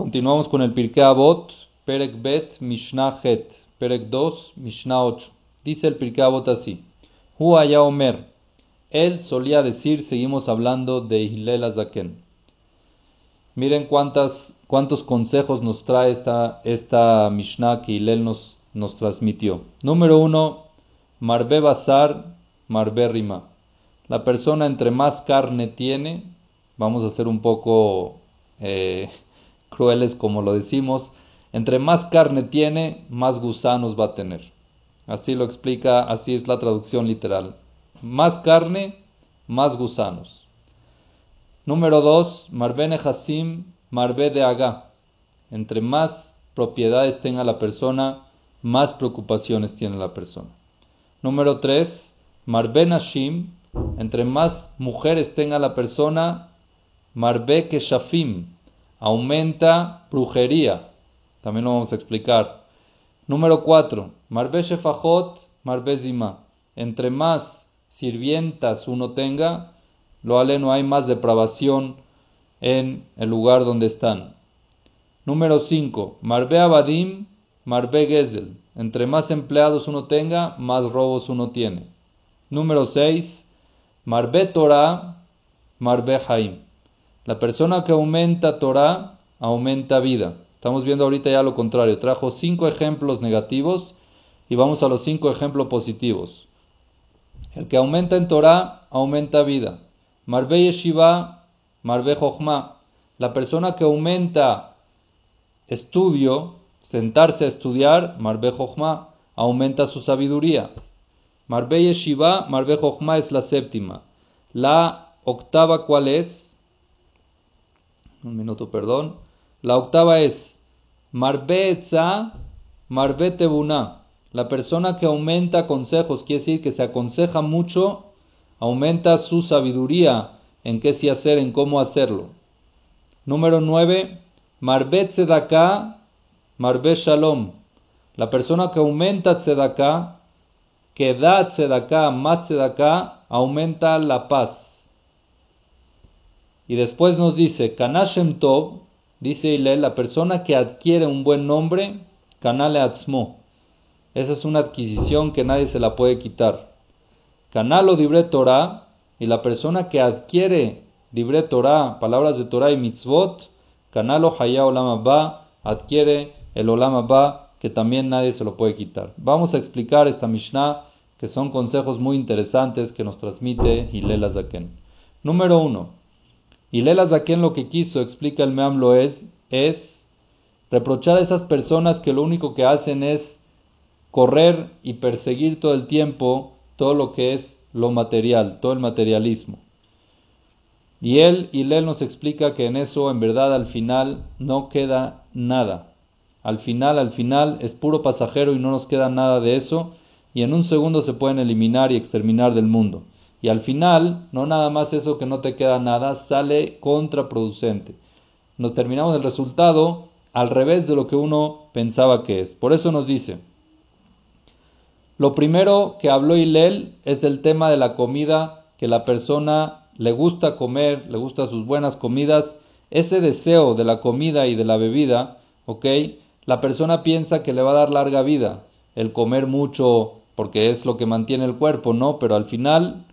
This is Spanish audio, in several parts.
Continuamos con el Pirkei Avot, Perek Bet, Mishnah Het, Perek 2, Mishnah 8. Dice el Pirkei Avot así: Huaya Omer. Él solía decir, seguimos hablando de Hillel Azaken. Miren cuántas, cuántos consejos nos trae esta, esta Mishnah que Hillel nos, nos transmitió. Número uno, Marbe Bazar, Marbe Rima. La persona entre más carne tiene, vamos a ser un poco eh, crueles como lo decimos, entre más carne tiene, más gusanos va a tener. Así lo explica, así es la traducción literal. Más carne, más gusanos. Número 2, Marbene Hasim, Marbe de. Entre más propiedades tenga la persona, más preocupaciones tiene la persona. Número 3, Marbe Hashim, entre más mujeres tenga la persona, Marbe Keshafim, aumenta brujería. También lo vamos a explicar. Número 4. Marbe Shefajot, Marbe Zima. Entre más sirvientas uno tenga, lo ale no hay más depravación en el lugar donde están. Número 5. Marbe Abadim, Marbe Gezel. Entre más empleados uno tenga, más robos uno tiene. Número 6. Marbe Torah, Marbe Haim. La persona que aumenta Torah, aumenta vida. Estamos viendo ahorita ya lo contrario. Trajo cinco ejemplos negativos y vamos a los cinco ejemplos positivos. El que aumenta en Torah, aumenta vida. Marbe Yeshiva, Marbe Jochma. La persona que aumenta estudio, sentarse a estudiar, Marbe Jochma, aumenta su sabiduría. Marbe Yeshiva, Marbe Jochma es la séptima. La octava, ¿cuál es? Un minuto, perdón. La octava es Marbe Etza, Marbe Tebuna. La persona que aumenta consejos, quiere decir que se aconseja mucho, aumenta su sabiduría en qué sí hacer, en cómo hacerlo. Número 9. Marbe Tzedaka, Marbe Shalom. La persona que aumenta Tzedaka, que da Tzedaka, más Tzedaka, aumenta la paz. Y después nos dice, Kanashem Tov, dice Hillel, la persona que adquiere un buen nombre, Kanale Atzmo. Esa es una adquisición que nadie se la puede quitar. Kanalo Dibre Torah, y la persona que adquiere Dibre Torah, palabras de Torah y mitzvot, Kanalo Haya Olam Ba, adquiere el Olam Ba, que también nadie se lo puede quitar. Vamos a explicar esta Mishnah, que son consejos muy interesantes que nos transmite Hillel Azaken. Número uno. Y Lela Zaken lo que quiso, explica el Meamlo, es, es reprochar a esas personas que lo único que hacen es correr y perseguir todo el tiempo todo lo que es lo material, todo el materialismo. Y él, y él nos explica que en eso en verdad al final no queda nada. Al final, al final es puro pasajero y no nos queda nada de eso y en un segundo se pueden eliminar y exterminar del mundo. Y al final, no nada más eso que no te queda nada, sale contraproducente. Nos terminamos el resultado al revés de lo que uno pensaba que es. Por eso nos dice, lo primero que habló Hilel es el tema de la comida, que la persona le gusta comer, le gusta sus buenas comidas, ese deseo de la comida y de la bebida, ¿ok? La persona piensa que le va a dar larga vida, el comer mucho porque es lo que mantiene el cuerpo, ¿no? Pero al final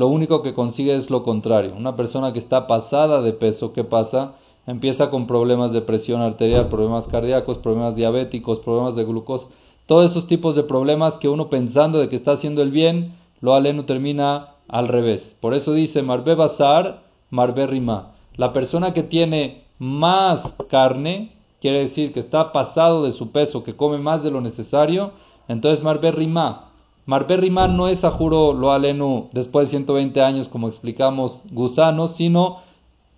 lo único que consigue es lo contrario. Una persona que está pasada de peso, ¿qué pasa? Empieza con problemas de presión arterial, problemas cardíacos, problemas diabéticos, problemas de glucosa, todos esos tipos de problemas que uno pensando de que está haciendo el bien, lo aleno termina al revés. Por eso dice Marbe Bazar, Marbe Rima. La persona que tiene más carne, quiere decir que está pasado de su peso, que come más de lo necesario, entonces Marbe Rima Marberrimán no es a juro lo alenu después de 120 años, como explicamos, gusanos, sino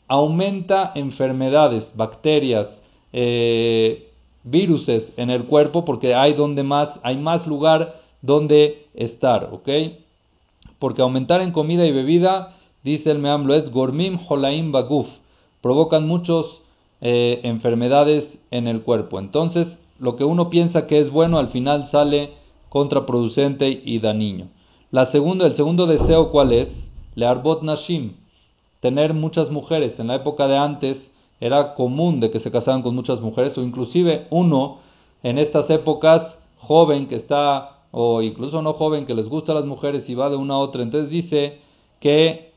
aumenta enfermedades, bacterias, eh, viruses en el cuerpo porque hay donde más, hay más lugar donde estar, ¿ok? Porque aumentar en comida y bebida, dice el Meamlo, es gormim holaim baguf, provocan muchas eh, enfermedades en el cuerpo. Entonces, lo que uno piensa que es bueno, al final sale contraproducente y dañino. La segunda, el segundo deseo, ¿cuál es? Learbot Nashim, tener muchas mujeres. En la época de antes era común de que se casaran con muchas mujeres o inclusive uno en estas épocas joven que está o incluso no joven que les gusta a las mujeres y va de una a otra. Entonces dice que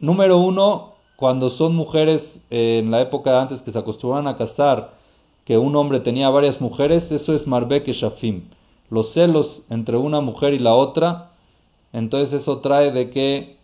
número uno, cuando son mujeres eh, en la época de antes que se acostumbraban a casar, que un hombre tenía varias mujeres, eso es Marbek y Shafim. Los celos entre una mujer y la otra, entonces eso trae de que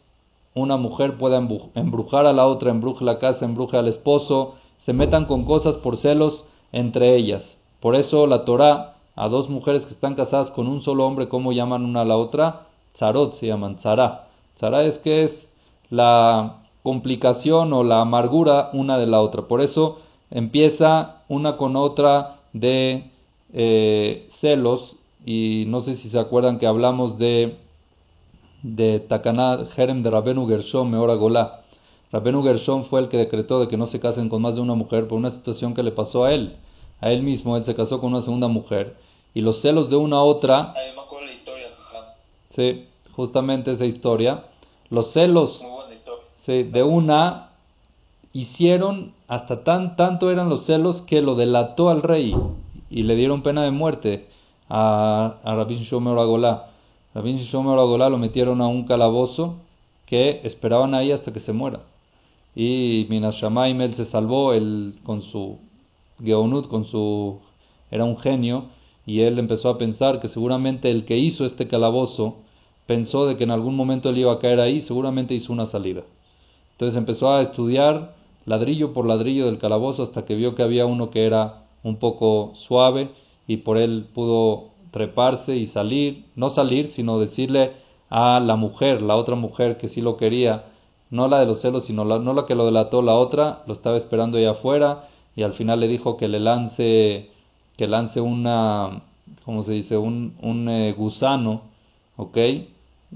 una mujer pueda embrujar a la otra, embruje la casa, embruje al esposo, se metan con cosas por celos entre ellas. Por eso la Torah, a dos mujeres que están casadas con un solo hombre, ¿cómo llaman una a la otra? Zarot se llaman, Zara. Zara es que es la complicación o la amargura una de la otra. Por eso empieza una con otra de eh, celos y no sé si se acuerdan que hablamos de de Takaná Jerem de Rabenu Gershom Meora Golá. Rabenu Gershom fue el que decretó de que no se casen con más de una mujer por una situación que le pasó a él. A él mismo, él se casó con una segunda mujer. Y los celos de una a otra. la historia, Sí, justamente esa historia. Los celos de una hicieron hasta tan tanto eran los celos que lo delató al rey y le dieron pena de muerte a, a Rabbi Shimon Rabin Shomer lo metieron a un calabozo que esperaban ahí hasta que se muera. Y Minas él se salvó él, con su Geonut, con su. era un genio, y él empezó a pensar que seguramente el que hizo este calabozo pensó de que en algún momento él iba a caer ahí, seguramente hizo una salida. Entonces empezó a estudiar ladrillo por ladrillo del calabozo hasta que vio que había uno que era un poco suave y por él pudo treparse y salir, no salir, sino decirle a la mujer, la otra mujer que sí lo quería, no la de los celos, sino la, no la que lo delató, la otra, lo estaba esperando allá afuera y al final le dijo que le lance, que lance una, ¿cómo se dice? Un, un eh, gusano, ¿ok?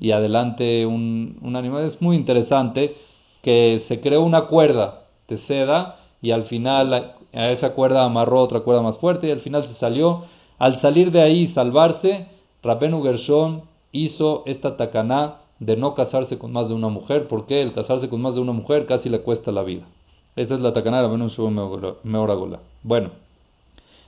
Y adelante un, un animal. Es muy interesante que se creó una cuerda de seda y al final a esa cuerda amarró otra cuerda más fuerte y al final se salió al salir de ahí y salvarse, Rabenu Gershon hizo esta tacaná de no casarse con más de una mujer, porque el casarse con más de una mujer casi le cuesta la vida. Esa es la tacaná de Rabenu Meoragola. Bueno,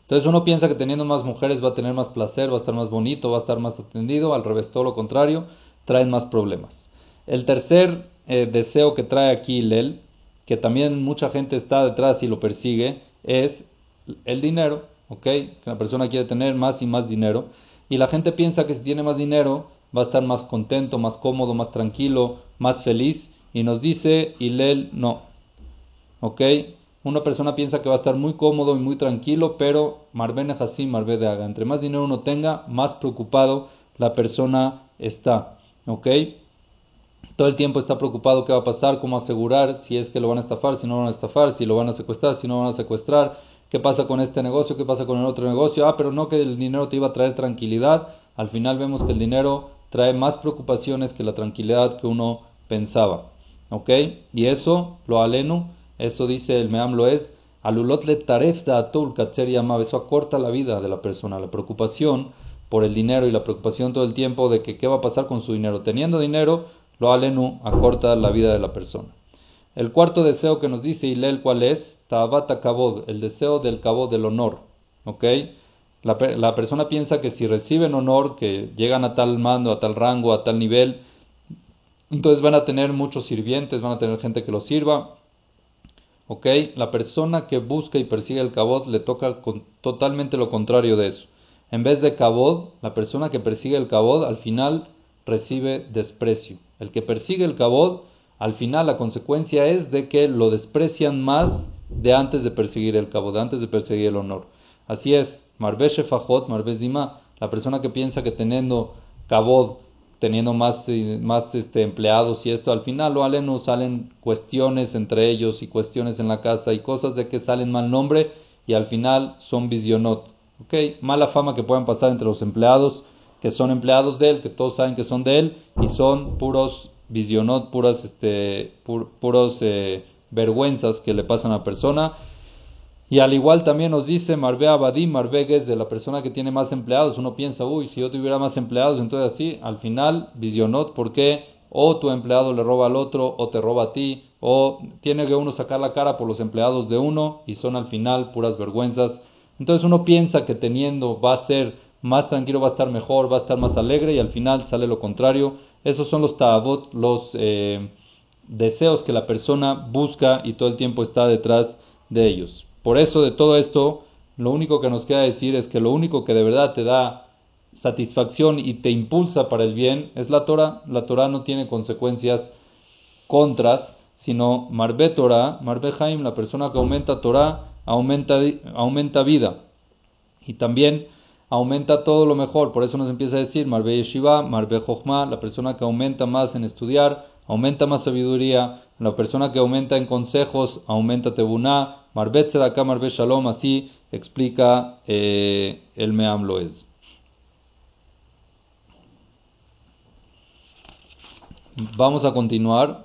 entonces uno piensa que teniendo más mujeres va a tener más placer, va a estar más bonito, va a estar más atendido, al revés, todo lo contrario, traen más problemas. El tercer eh, deseo que trae aquí Lel, que también mucha gente está detrás y lo persigue, es el dinero. ¿ok? Que la persona quiere tener más y más dinero. Y la gente piensa que si tiene más dinero va a estar más contento, más cómodo, más tranquilo, más feliz. Y nos dice Hilel, no. ¿Ok? Una persona piensa que va a estar muy cómodo y muy tranquilo, pero Marbene Hassim, Marbe de Haga. Entre más dinero uno tenga, más preocupado la persona está. ¿Ok? Todo el tiempo está preocupado qué va a pasar, cómo asegurar, si es que lo van a estafar, si no lo van a estafar, si lo van a secuestrar, si no lo van a secuestrar ¿Qué pasa con este negocio? ¿Qué pasa con el otro negocio? Ah, pero no que el dinero te iba a traer tranquilidad. Al final vemos que el dinero trae más preocupaciones que la tranquilidad que uno pensaba. ¿Ok? Y eso, lo aleno, eso dice el Meam lo es, alulot le taref da atul yamav, eso acorta la vida de la persona, la preocupación por el dinero y la preocupación todo el tiempo de que qué va a pasar con su dinero. Teniendo dinero, lo alenu acorta la vida de la persona. El cuarto deseo que nos dice Hilel, ¿cuál es? Tabata Kabod, el deseo del cabod, del honor. ¿Ok? La, la, persona piensa que si reciben honor, que llegan a tal mando, a tal rango, a tal nivel, entonces van a tener muchos sirvientes, van a tener gente que los sirva. ¿Ok? La persona que busca y persigue el cabod le toca totalmente lo contrario de eso. En vez de cabod, la persona que persigue el cabod al final recibe desprecio. El que persigue el cabod, al final la consecuencia es de que lo desprecian más de antes de perseguir el cabo, de antes de perseguir el honor. Así es, Marbesh Fajot, Marbesh Dima, la persona que piensa que teniendo cabod, teniendo más, eh, más este, empleados y esto, al final lo aleno salen cuestiones entre ellos y cuestiones en la casa y cosas de que salen mal nombre y al final son visionot. ¿Ok? Mala fama que puedan pasar entre los empleados que son empleados de él, que todos saben que son de él y son puros visionot, puras, este, puros eh, vergüenzas que le pasan a la persona. Y al igual también nos dice Marbe Abadí, Marbe de la persona que tiene más empleados. Uno piensa, uy, si yo tuviera más empleados, entonces así, al final, visionot, porque o tu empleado le roba al otro, o te roba a ti, o tiene que uno sacar la cara por los empleados de uno y son al final puras vergüenzas. Entonces uno piensa que teniendo va a ser más tranquilo, va a estar mejor, va a estar más alegre y al final sale lo contrario. Esos son los tabot, los eh, deseos que la persona busca y todo el tiempo está detrás de ellos. Por eso de todo esto, lo único que nos queda decir es que lo único que de verdad te da satisfacción y te impulsa para el bien es la Torah. La Torah no tiene consecuencias contras, sino Marbe Torah, Marbe Haim, la persona que aumenta Torah, aumenta, aumenta vida. Y también aumenta todo lo mejor. Por eso nos empieza a decir Marbe Yeshiva, Marbe Jochma, la persona que aumenta más en estudiar, aumenta más sabiduría. La persona que aumenta en consejos, aumenta Tebuná. Marbet Tzedakah, Marbe Shalom, así explica eh, el Meam Loez. Vamos a continuar.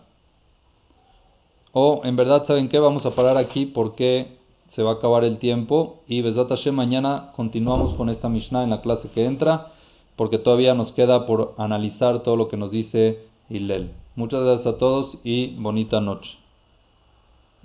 O en verdad, ¿saben qué? Vamos a parar aquí porque se va a acabar el tiempo. Y Besat Hashem, mañana continuamos con esta Mishnah en la clase que entra. Porque todavía nos queda por analizar todo lo que nos dice Hillel. Muchas gracias a todos y bonita noche.